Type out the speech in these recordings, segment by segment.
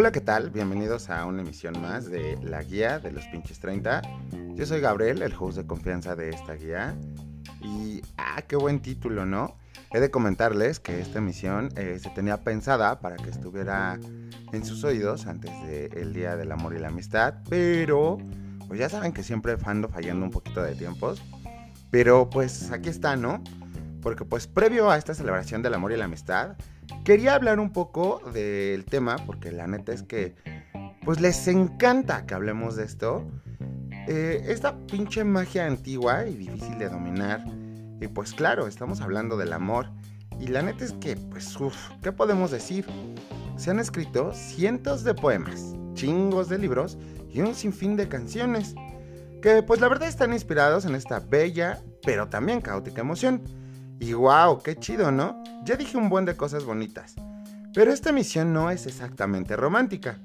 Hola, ¿qué tal? Bienvenidos a una emisión más de La Guía de los Pinches 30. Yo soy Gabriel, el host de confianza de esta guía. Y, ah, qué buen título, ¿no? He de comentarles que esta emisión eh, se tenía pensada para que estuviera en sus oídos antes del Día del Amor y la Amistad, pero pues ya saben que siempre ando fallando un poquito de tiempos. Pero pues aquí está, ¿no? Porque pues previo a esta celebración del amor y la amistad, quería hablar un poco del tema, porque la neta es que pues les encanta que hablemos de esto. Eh, esta pinche magia antigua y difícil de dominar. Y pues claro, estamos hablando del amor. Y la neta es que, pues, uff, ¿qué podemos decir? Se han escrito cientos de poemas, chingos de libros y un sinfín de canciones. Que pues la verdad están inspirados en esta bella, pero también caótica emoción. Y wow, qué chido, ¿no? Ya dije un buen de cosas bonitas. Pero esta misión no es exactamente romántica,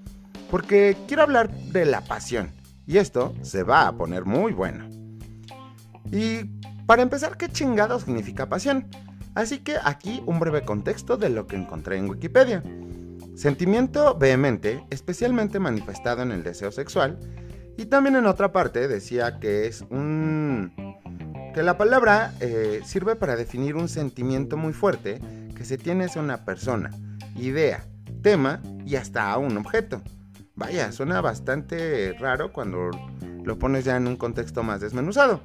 porque quiero hablar de la pasión, y esto se va a poner muy bueno. Y para empezar, ¿qué chingado significa pasión? Así que aquí un breve contexto de lo que encontré en Wikipedia. Sentimiento vehemente, especialmente manifestado en el deseo sexual, y también en otra parte decía que es un que la palabra eh, sirve para definir un sentimiento muy fuerte que se tiene hacia una persona, idea, tema y hasta a un objeto. Vaya, suena bastante raro cuando lo pones ya en un contexto más desmenuzado.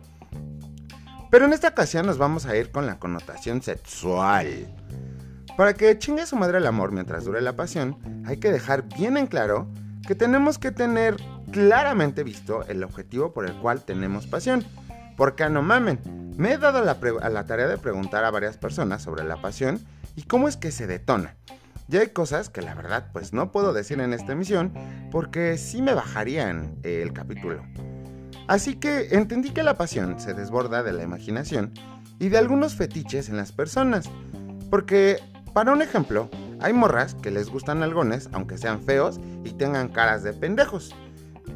Pero en esta ocasión nos vamos a ir con la connotación sexual. Para que chingue su madre el amor mientras dure la pasión, hay que dejar bien en claro que tenemos que tener claramente visto el objetivo por el cual tenemos pasión porque no mamen, me he dado la a la tarea de preguntar a varias personas sobre la pasión y cómo es que se detona. Y hay cosas que la verdad pues no puedo decir en esta emisión porque sí me bajarían el capítulo. Así que entendí que la pasión se desborda de la imaginación y de algunos fetiches en las personas. Porque, para un ejemplo, hay morras que les gustan algones aunque sean feos y tengan caras de pendejos.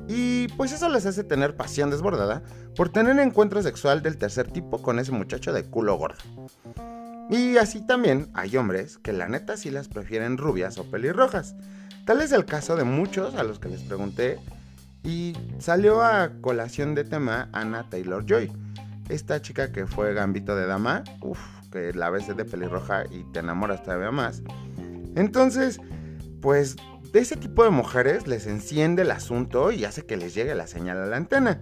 Y pues eso les hace tener pasión desbordada por tener encuentro sexual del tercer tipo con ese muchacho de culo gordo. Y así también hay hombres que la neta sí las prefieren rubias o pelirrojas. Tal es el caso de muchos a los que les pregunté y salió a colación de tema Anna Taylor Joy. Esta chica que fue gambito de dama, uff, que la ves de pelirroja y te enamoras todavía más. Entonces, pues de ese tipo de mujeres les enciende el asunto y hace que les llegue la señal a la antena.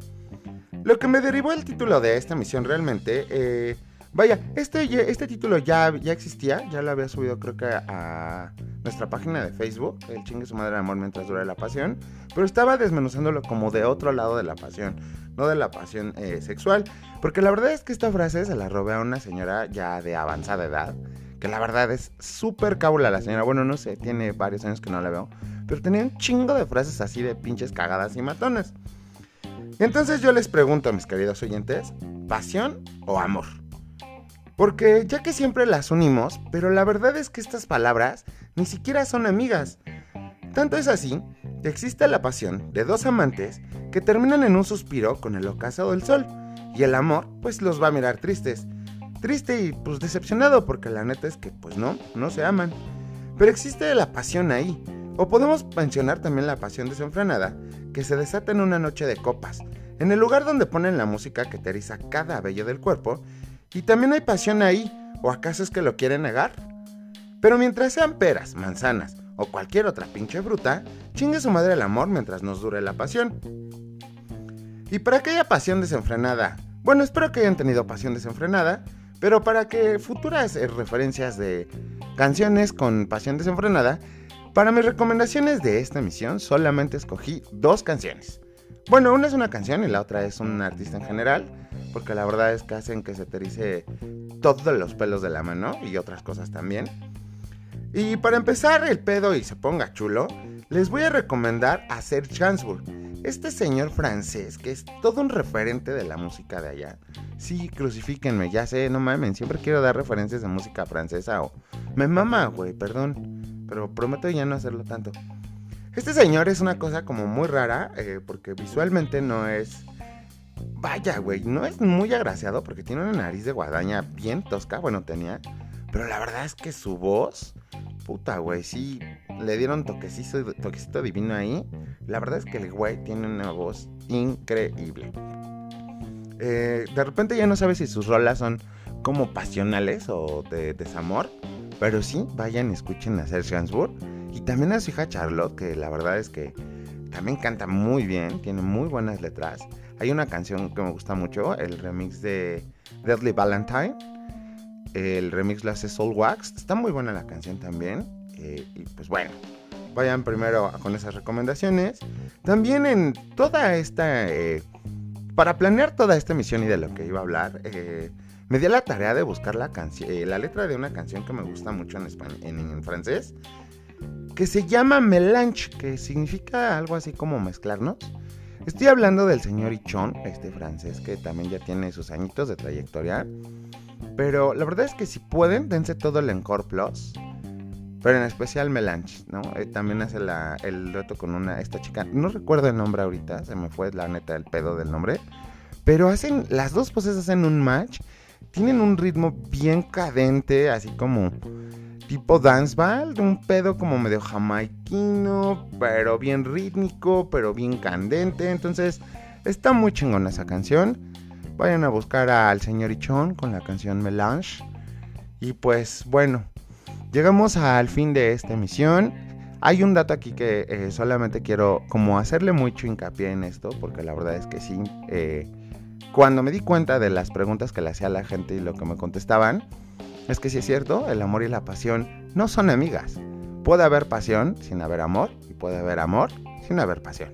Lo que me derivó el título de esta misión realmente, eh, vaya, este, este título ya, ya existía, ya lo había subido creo que a nuestra página de Facebook, el chingue su madre de amor mientras dura la pasión, pero estaba desmenuzándolo como de otro lado de la pasión, no de la pasión eh, sexual, porque la verdad es que esta frase se la robé a una señora ya de avanzada edad, que la verdad es súper cábula la señora. Bueno, no sé, tiene varios años que no la veo. Pero tenía un chingo de frases así de pinches cagadas y matonas. Entonces yo les pregunto a mis queridos oyentes, ¿pasión o amor? Porque ya que siempre las unimos, pero la verdad es que estas palabras ni siquiera son amigas. Tanto es así que existe la pasión de dos amantes que terminan en un suspiro con el ocaso del sol, y el amor pues los va a mirar tristes triste y pues decepcionado porque la neta es que pues no, no se aman. Pero existe la pasión ahí. O podemos mencionar también la pasión desenfrenada que se desata en una noche de copas, en el lugar donde ponen la música que te cada vello del cuerpo. Y también hay pasión ahí, ¿o acaso es que lo quieren negar? Pero mientras sean peras, manzanas o cualquier otra pinche fruta, chingue su madre el amor mientras nos dure la pasión. Y para aquella pasión desenfrenada, bueno, espero que hayan tenido pasión desenfrenada, pero para que futuras eh, referencias de canciones con pasión desenfrenada, para mis recomendaciones de esta emisión solamente escogí dos canciones. Bueno, una es una canción y la otra es un artista en general, porque la verdad es que hacen que se te todos los pelos de la mano y otras cosas también. Y para empezar el pedo y se ponga chulo, les voy a recomendar a Serge Gainsbourg, este señor francés que es todo un referente de la música de allá. Sí, crucifíquenme, ya sé, no mamen, siempre quiero dar referencias de música francesa o... Me mama, güey, perdón, pero prometo ya no hacerlo tanto. Este señor es una cosa como muy rara, eh, porque visualmente no es... Vaya, güey, no es muy agraciado porque tiene una nariz de guadaña bien tosca, bueno, tenía. Pero la verdad es que su voz, puta, güey, sí, le dieron toquecito, toquecito divino ahí. La verdad es que el güey tiene una voz increíble. Eh, de repente ya no sabes si sus rolas son como pasionales o de desamor. Pero sí, vayan escuchen a Serge Gainsbourg. Y también a su hija Charlotte, que la verdad es que también canta muy bien, tiene muy buenas letras. Hay una canción que me gusta mucho, el remix de Deadly Valentine. El remix lo hace Soul Wax. Está muy buena la canción también. Eh, y pues bueno, vayan primero con esas recomendaciones. También en toda esta... Eh, para planear toda esta emisión y de lo que iba a hablar, eh, me di la tarea de buscar la, la letra de una canción que me gusta mucho en, en, en francés, que se llama Melange, que significa algo así como mezclarnos. Estoy hablando del señor Ichon, este francés que también ya tiene sus añitos de trayectoria. Pero la verdad es que si pueden, dense todo el Encore Plus. Pero en especial Melange, ¿no? Eh, también hace el dueto con una, esta chica, no recuerdo el nombre ahorita, se me fue la neta el pedo del nombre. Pero hacen, las dos poses hacen un match, tienen un ritmo bien cadente, así como tipo danceball, un pedo como medio jamaiquino, pero bien rítmico, pero bien candente. Entonces, está muy chingona esa canción. Vayan a buscar al señor Ichon con la canción Melange. Y pues bueno, Llegamos al fin de esta emisión. Hay un dato aquí que eh, solamente quiero como hacerle mucho hincapié en esto, porque la verdad es que sí, eh, cuando me di cuenta de las preguntas que le hacía a la gente y lo que me contestaban, es que sí es cierto, el amor y la pasión no son amigas. Puede haber pasión sin haber amor y puede haber amor sin haber pasión.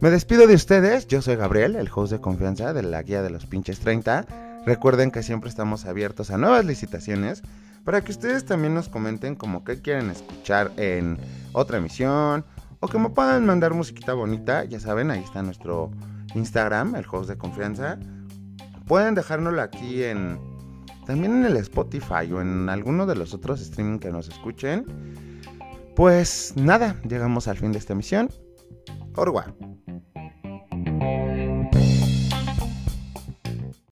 Me despido de ustedes, yo soy Gabriel, el host de confianza de la guía de los pinches 30. Recuerden que siempre estamos abiertos a nuevas licitaciones para que ustedes también nos comenten como que quieren escuchar en otra emisión o que me puedan mandar musiquita bonita, ya saben, ahí está nuestro Instagram, el host de confianza. Pueden dejárnoslo aquí en también en el Spotify o en alguno de los otros streaming que nos escuchen. Pues nada, llegamos al fin de esta emisión. Orwa.